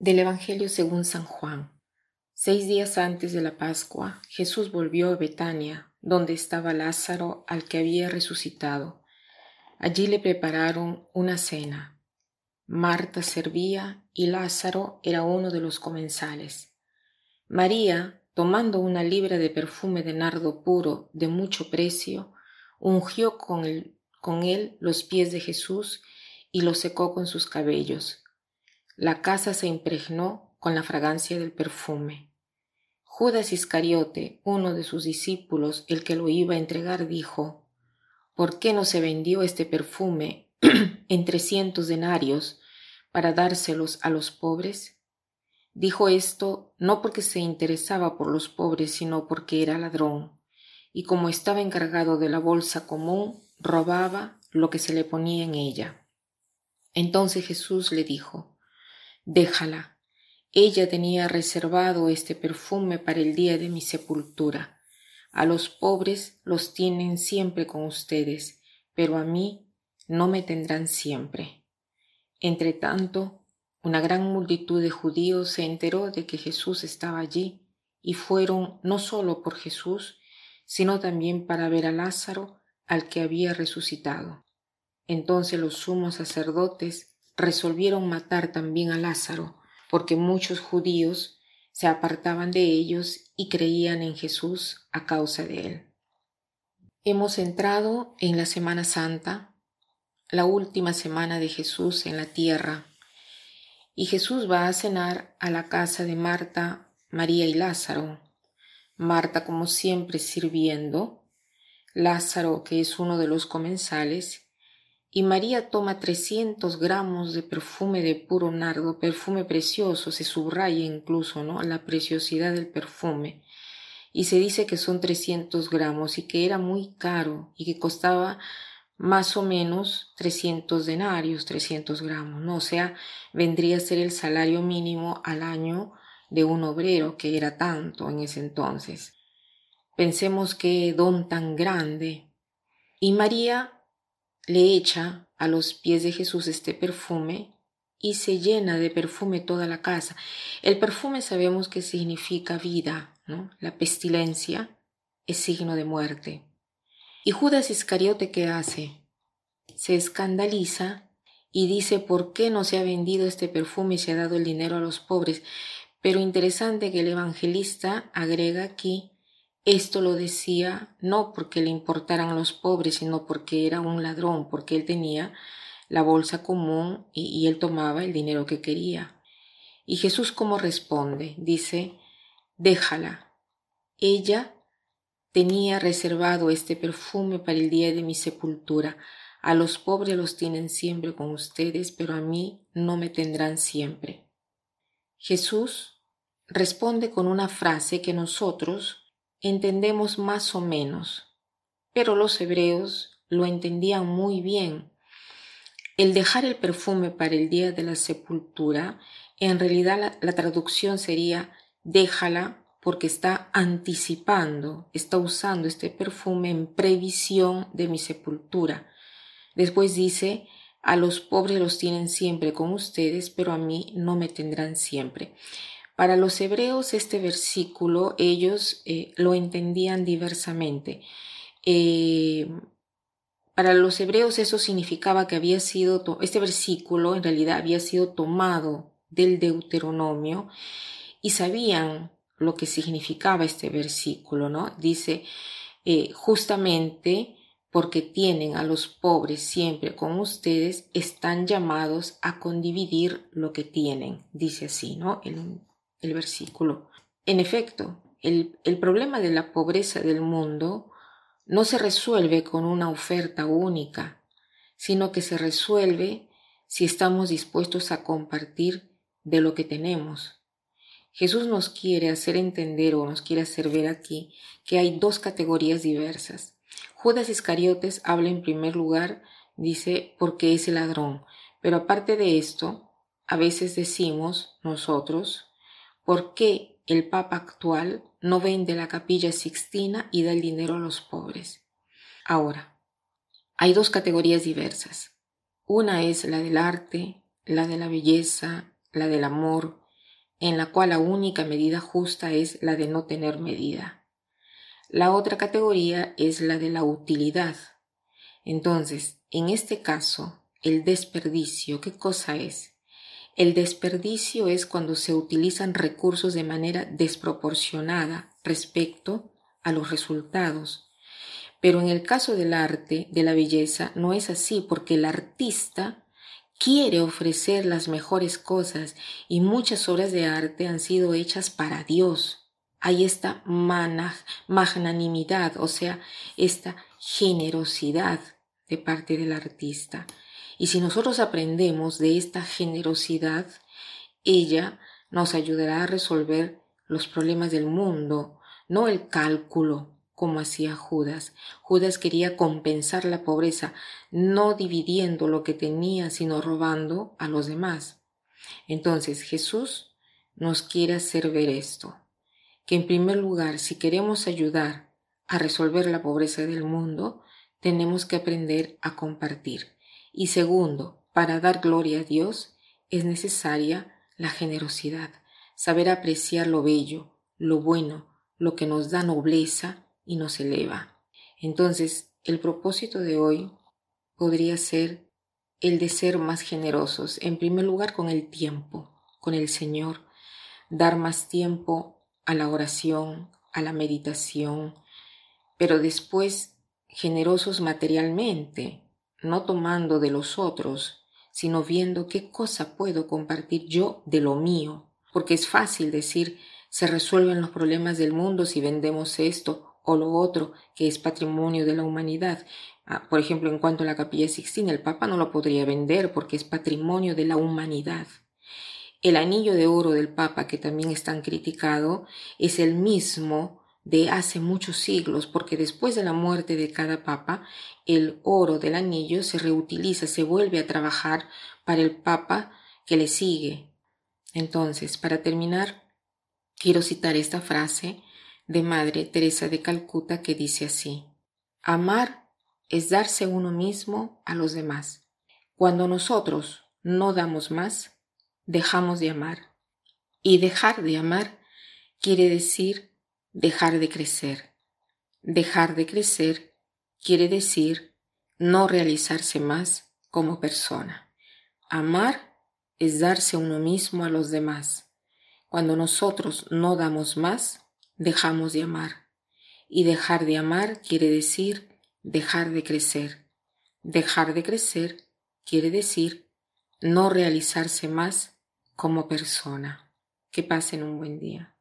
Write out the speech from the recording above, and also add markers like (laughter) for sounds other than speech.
Del Evangelio según San Juan. Seis días antes de la Pascua, Jesús volvió a Betania, donde estaba Lázaro, al que había resucitado. Allí le prepararon una cena. Marta servía y Lázaro era uno de los comensales. María, tomando una libra de perfume de nardo puro de mucho precio, ungió con, con él los pies de Jesús y los secó con sus cabellos la casa se impregnó con la fragancia del perfume. Judas Iscariote, uno de sus discípulos, el que lo iba a entregar, dijo, ¿Por qué no se vendió este perfume (clears throat) en trescientos denarios para dárselos a los pobres? Dijo esto no porque se interesaba por los pobres, sino porque era ladrón, y como estaba encargado de la bolsa común, robaba lo que se le ponía en ella. Entonces Jesús le dijo, Déjala. Ella tenía reservado este perfume para el día de mi sepultura. A los pobres los tienen siempre con ustedes, pero a mí no me tendrán siempre. Entre tanto, una gran multitud de judíos se enteró de que Jesús estaba allí y fueron no solo por Jesús, sino también para ver a Lázaro, al que había resucitado. Entonces los sumos sacerdotes resolvieron matar también a Lázaro, porque muchos judíos se apartaban de ellos y creían en Jesús a causa de él. Hemos entrado en la Semana Santa, la última semana de Jesús en la tierra, y Jesús va a cenar a la casa de Marta, María y Lázaro. Marta como siempre sirviendo, Lázaro que es uno de los comensales, y María toma 300 gramos de perfume de puro nardo, perfume precioso, se subraya incluso ¿no? la preciosidad del perfume. Y se dice que son 300 gramos y que era muy caro y que costaba más o menos 300 denarios, 300 gramos, ¿no? O sea, vendría a ser el salario mínimo al año de un obrero, que era tanto en ese entonces. Pensemos qué don tan grande. Y María le echa a los pies de Jesús este perfume y se llena de perfume toda la casa. El perfume sabemos que significa vida, ¿no? La pestilencia es signo de muerte. ¿Y Judas Iscariote qué hace? Se escandaliza y dice por qué no se ha vendido este perfume y se ha dado el dinero a los pobres. Pero interesante que el evangelista agrega aquí esto lo decía no porque le importaran los pobres, sino porque era un ladrón, porque él tenía la bolsa común y, él tomaba el dinero que quería. Y Jesús cómo responde? Dice, déjala. Ella tenía reservado este perfume para el día de mi sepultura. A los pobres los tienen siempre con ustedes, pero a mí no me tendrán siempre. Jesús responde con una frase que nosotros entendemos más o menos, pero los hebreos lo entendían muy bien. El dejar el perfume para el día de la sepultura, en realidad la, traducción sería déjala porque está anticipando, está usando este perfume en previsión de mi sepultura. Después dice, a los pobres los tienen siempre con ustedes, pero a mí no me tendrán siempre. Para los hebreos este versículo ellos eh, lo entendían diversamente. Eh, para los hebreos eso significaba que había sido, este versículo en realidad había sido tomado del Deuteronomio y sabían lo que significaba este versículo, ¿no? Dice, eh, justamente porque tienen a los pobres siempre con ustedes, están llamados a condividir lo que tienen, dice así, ¿no? el versículo. En efecto, el, el problema de la pobreza del mundo no se resuelve con una oferta única, sino que se resuelve si estamos dispuestos a compartir de lo que tenemos. Jesús nos quiere hacer entender o nos quiere hacer ver aquí que hay dos categorías diversas. Judas Iscariotes habla en primer lugar, dice, porque es el ladrón. Pero aparte de esto, a veces decimos nosotros, ¿Por qué el Papa actual no vende la capilla sixtina y da el dinero a los pobres? Ahora, hay dos categorías diversas. Una es la del arte, la de la belleza, la del amor, en la cual la única medida justa es la de no tener medida. La otra categoría es la de la utilidad. Entonces, en este caso, el desperdicio, ¿qué cosa es? El desperdicio es cuando se utilizan recursos de manera desproporcionada respecto a los resultados. Pero en el caso del arte, de la belleza, no es así porque el artista quiere ofrecer las mejores cosas y muchas obras de arte han sido hechas para Dios. Hay esta magnanimidad, o sea, esta generosidad de parte del artista. Y si nosotros aprendemos de esta generosidad, ella nos ayudará a resolver los problemas del mundo, no el cálculo, como hacía Judas. Judas quería compensar la pobreza, no dividiendo lo que tenía, sino robando a los demás. Entonces Jesús nos quiere hacer ver esto, que en primer lugar, si queremos ayudar a resolver la pobreza del mundo, tenemos que aprender a compartir. Y segundo, para dar gloria a Dios, es necesaria la generosidad, saber apreciar lo bello, lo bueno, lo que nos da nobleza y nos eleva. Entonces, el propósito de hoy podría ser el de ser más generosos, en primer lugar con el tiempo, con el Señor, dar más tiempo a la oración, a la meditación, pero después generosos materialmente, no tomando de los otros, sino viendo qué cosa puedo compartir yo de lo mío, porque es fácil decir se resuelven los problemas del mundo si vendemos esto o lo otro que es patrimonio de la humanidad. Ah, por ejemplo, en cuanto a la capilla Sixtina, el Papa no lo podría vender porque es patrimonio de la humanidad. El anillo de oro del Papa, que también es tan criticado, es el mismo de hace muchos siglos, porque después de la muerte de cada papa, el oro del anillo se reutiliza, se vuelve a trabajar para el papa que le sigue. Entonces, para terminar, quiero citar esta frase de Madre Teresa de Calcuta que dice así, Amar es darse uno mismo a los demás. Cuando nosotros no damos más, dejamos de amar. Y dejar de amar quiere decir dejar de crecer. Dejar de crecer quiere decir no realizarse más como persona. Amar es darse uno mismo a los demás. Cuando nosotros no damos más, dejamos de amar. Y dejar de amar quiere decir dejar de crecer. Dejar de crecer quiere decir no realizarse más como persona. Que pasen un buen día.